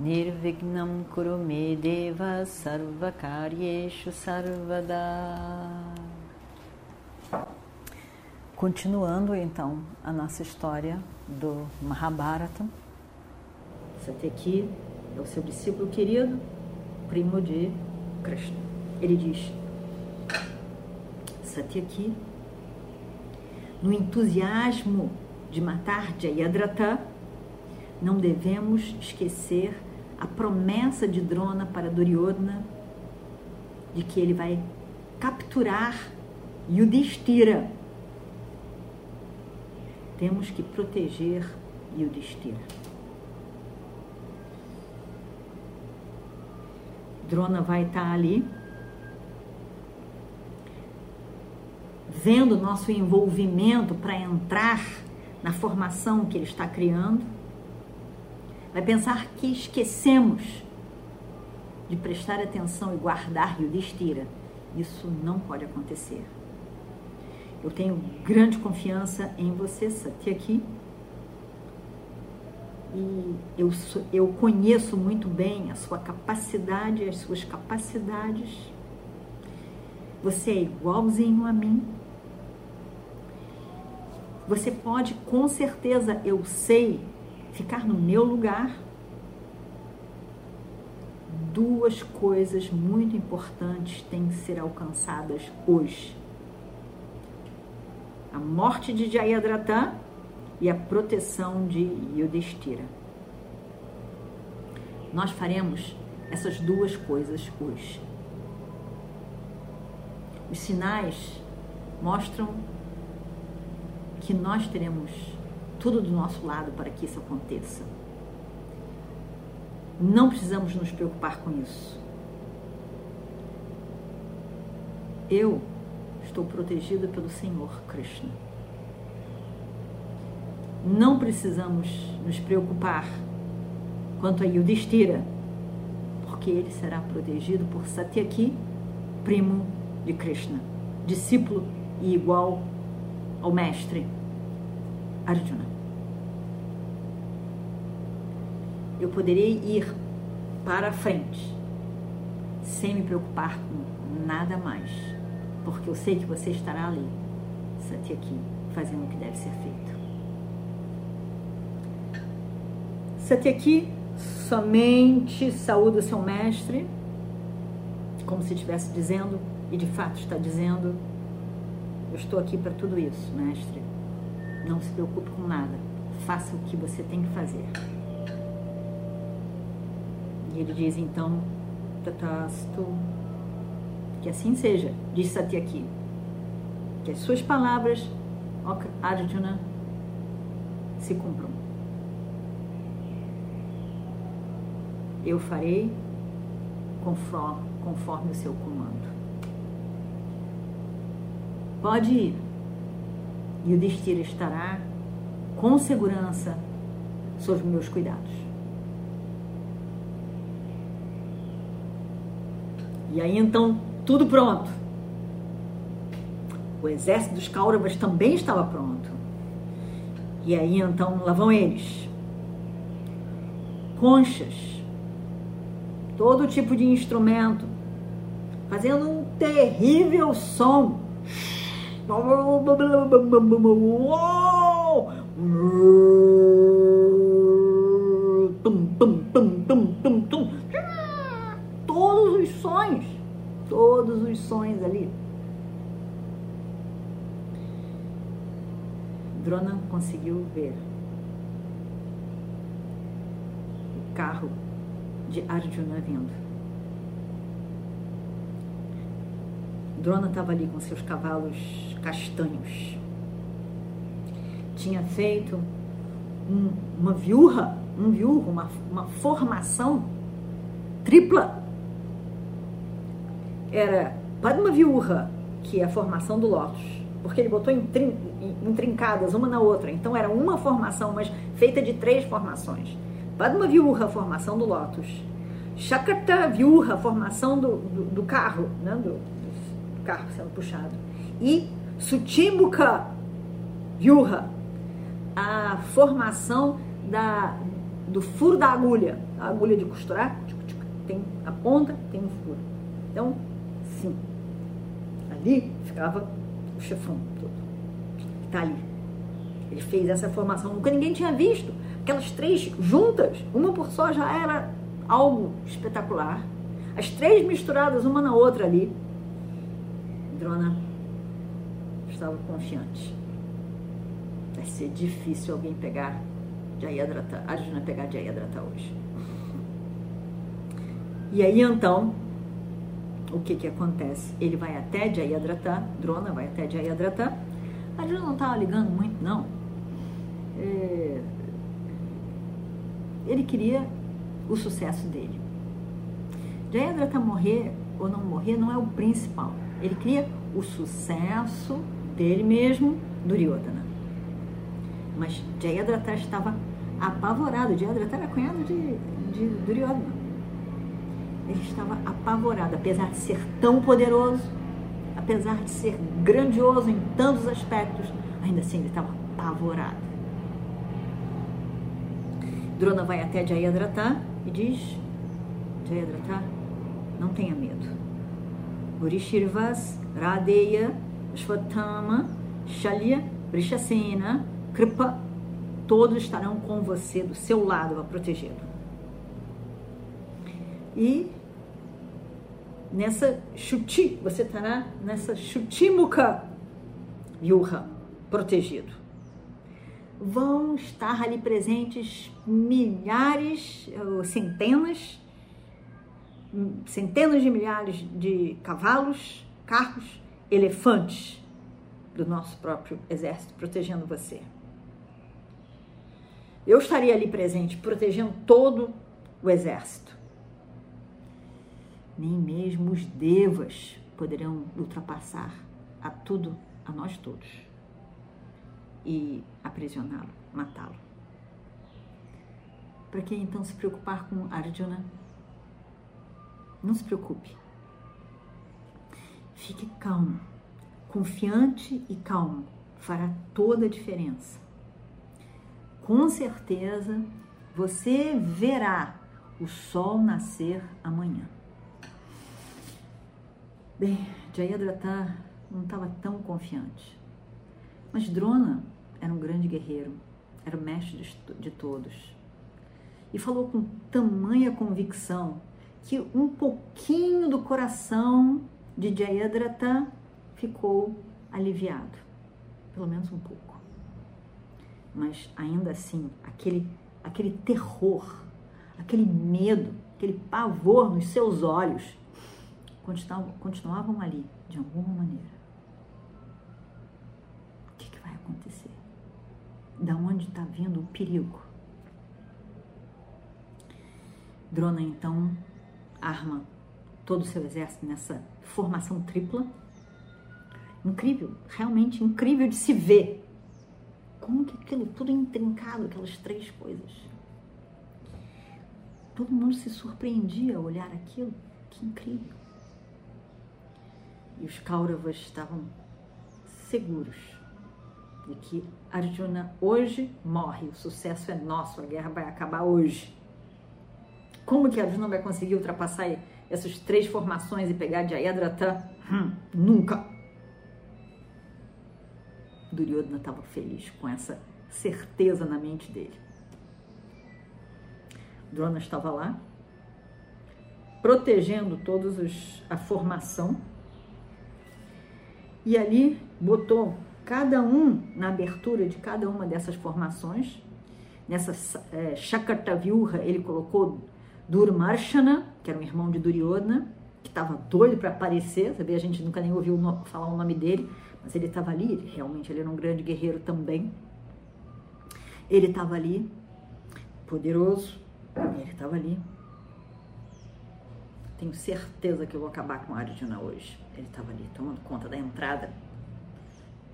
Nirvignam Kurume Deva Sarvakaryeshu Sarvada Continuando então a nossa história do Mahabharata. Satyaki é o seu discípulo querido, primo de Krishna. Ele diz: Satyaki, no entusiasmo de matar Jayadratha, não devemos esquecer a promessa de Drona para Duryodhana de que ele vai capturar Yudhishthira temos que proteger Yudhishthira. Drona vai estar ali, vendo nosso envolvimento para entrar na formação que ele está criando. Vai pensar que esquecemos de prestar atenção e guardar Yudhishthira. Isso não pode acontecer. Eu tenho grande confiança em você, Satyaki. E eu, eu conheço muito bem a sua capacidade, as suas capacidades. Você é igualzinho a mim. Você pode, com certeza, eu sei, ficar no meu lugar. Duas coisas muito importantes têm que ser alcançadas hoje a morte de Jayadratha e a proteção de Yudhishthira. Nós faremos essas duas coisas hoje. Os sinais mostram que nós teremos tudo do nosso lado para que isso aconteça. Não precisamos nos preocupar com isso. Eu estou protegida pelo Senhor Krishna. Não precisamos nos preocupar quanto a Yudhishthira, porque ele será protegido por Satyaki, primo de Krishna, discípulo e igual ao mestre Arjuna. Eu poderei ir para frente sem me preocupar com nada mais porque eu sei que você estará ali, Satyaki, fazendo o que deve ser feito. Satyaki somente saúda seu mestre, como se estivesse dizendo, e de fato está dizendo: Eu estou aqui para tudo isso, mestre. Não se preocupe com nada, faça o que você tem que fazer. E ele diz então: Tatastu que assim seja, diz Satyaki. Que as suas palavras, Arjuna, se cumpram. Eu farei conforme, conforme o seu comando. Pode ir. E o destino estará com segurança sob meus cuidados. E aí então tudo pronto. O exército dos Kauravas também estava pronto. E aí então lá vão eles. Conchas, todo tipo de instrumento, fazendo um terrível som. Todos os sons todos os sonhos ali. Drona conseguiu ver o carro de Arjuna vindo. Drona estava ali com seus cavalos castanhos. Tinha feito um, uma viurra, um viurro, uma, uma formação tripla era Padma Viurra, que é a formação do lótus, porque ele botou intrincadas uma na outra. Então era uma formação, mas feita de três formações. Padma Viurra, formação do lótus. Shakata Viurra, formação do, do, do carro, né? do, carro sendo puxado. E Sutimukha Viurra, a formação da, do furo da agulha, a agulha de costurar, tem a ponta, tem um furo. Então, sim, ali ficava o chefão todo. Está ali. Ele fez essa formação, nunca ninguém tinha visto. Aquelas três juntas, uma por só já era algo espetacular. As três misturadas uma na outra ali. Drona estava confiante. Vai ser difícil alguém pegar Jayadrata, Arjuna pegar Jayadrata hoje. E aí então, o que que acontece? Ele vai até Jayadrata, Drona vai até Jayadrata. Arjuna não estava ligando muito, não. É... Ele queria o sucesso dele. Jayadrata morrer ou não morrer não é o principal. Ele queria o sucesso dele mesmo, Duryodhana. Mas Jayadrata estava apavorado. Jayadrata era cunhado de, de Duryodhana. Ele estava apavorado, apesar de ser tão poderoso, apesar de ser grandioso em tantos aspectos, ainda assim ele estava apavorado. Drona vai até Jayadratha e diz: Jayadratha, não tenha medo. Gurishirvas, Radeya, Shvatama, Shalya, Brishasena, Kripa, todos estarão com você, do seu lado, a protegê-lo. E nessa chuti, você estará nessa chutimuka yuha, protegido. Vão estar ali presentes milhares, centenas, centenas de milhares de cavalos, carros, elefantes do nosso próprio exército protegendo você. Eu estaria ali presente, protegendo todo o exército nem mesmo os devas poderão ultrapassar a tudo, a nós todos, e aprisioná-lo, matá-lo. Para que então se preocupar com Arjuna? Não se preocupe. Fique calmo, confiante e calmo fará toda a diferença. Com certeza você verá o sol nascer amanhã. Bem, Jayadratha não estava tão confiante. Mas Drona era um grande guerreiro, era o mestre de, de todos. E falou com tamanha convicção que um pouquinho do coração de Jayadratha ficou aliviado. Pelo menos um pouco. Mas ainda assim, aquele, aquele terror, aquele medo, aquele pavor nos seus olhos continuavam, continuavam ali, de alguma maneira. O que, que vai acontecer? Da onde está vindo o perigo? Drona então arma todo o seu exército nessa formação tripla. Incrível, realmente incrível de se ver. Como que aquilo tudo é intrincado, aquelas três coisas. Todo mundo se surpreendia ao olhar aquilo. Que incrível. E os Kauravas estavam seguros de que Arjuna hoje morre, o sucesso é nosso, a guerra vai acabar hoje. Como que Arjuna vai conseguir ultrapassar essas três formações e pegar Jayadratha? Hum, nunca! Duryodhana estava feliz com essa certeza na mente dele. Drona estava lá, protegendo todos os a formação e ali botou cada um na abertura de cada uma dessas formações. Nessa é, Shakatavyuha, ele colocou Durmarshana, que era um irmão de Duryodhana, que estava doido para aparecer, sabia? A gente nunca nem ouviu falar o nome dele, mas ele estava ali, ele, realmente ele era um grande guerreiro também. Ele estava ali, poderoso, ele estava ali, Tenho certeza que eu vou acabar com Arjuna hoje. Ele estava ali tomando conta da entrada.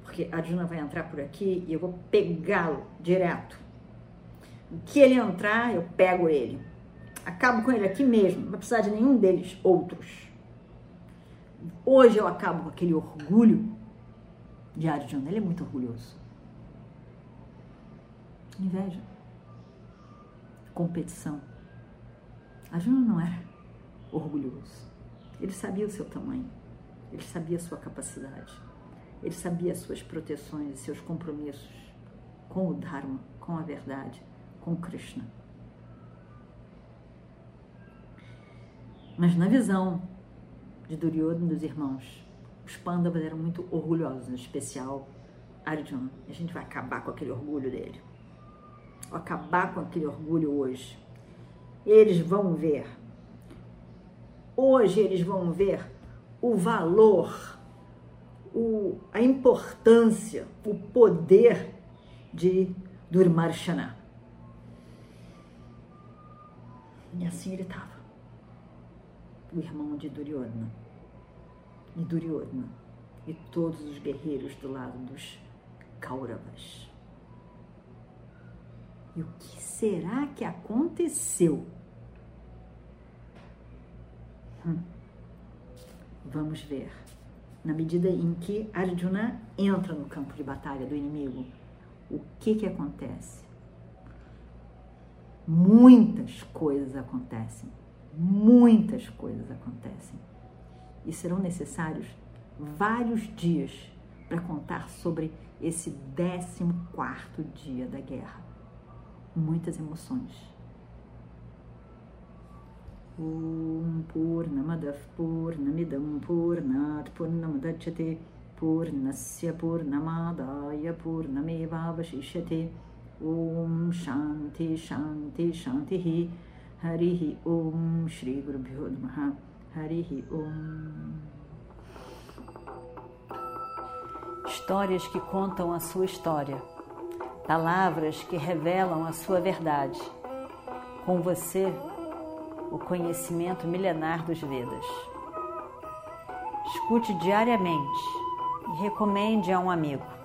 Porque Arjuna vai entrar por aqui e eu vou pegá-lo direto. O que ele entrar, eu pego ele. Acabo com ele aqui mesmo. Não vai precisar de nenhum deles outros. Hoje eu acabo com aquele orgulho de Arjuna. Ele é muito orgulhoso. Inveja. Competição. Arjuna não era orgulhoso. Ele sabia o seu tamanho. Ele sabia a sua capacidade. Ele sabia as suas proteções e seus compromissos com o Dharma, com a verdade, com Krishna. Mas na visão de Duryodhana e dos irmãos, os Pandavas eram muito orgulhosos, em especial Arjuna. A gente vai acabar com aquele orgulho dele. Vou acabar com aquele orgulho hoje. Eles vão ver. Hoje eles vão ver o valor, o, a importância, o poder de Durmarshana. E assim ele estava o irmão de Duryodhana. E Duryodhana e todos os guerreiros do lado dos Kauravas. E o que será que aconteceu? Hum. Vamos ver. Na medida em que Arjuna entra no campo de batalha do inimigo, o que que acontece? Muitas coisas acontecem muitas coisas acontecem e serão necessários vários dias para contar sobre esse 14 quarto dia da guerra. Muitas emoções. Om Purnamadav Purnamidam Purnat Purnasya Purnamadaya Om Shanti Shanti Shanti Shri Guru Bhyo Namaha Harihi Om Histórias que contam a sua história, palavras que revelam a sua verdade. Com você, o conhecimento milenar dos Vedas. Escute diariamente e recomende a um amigo.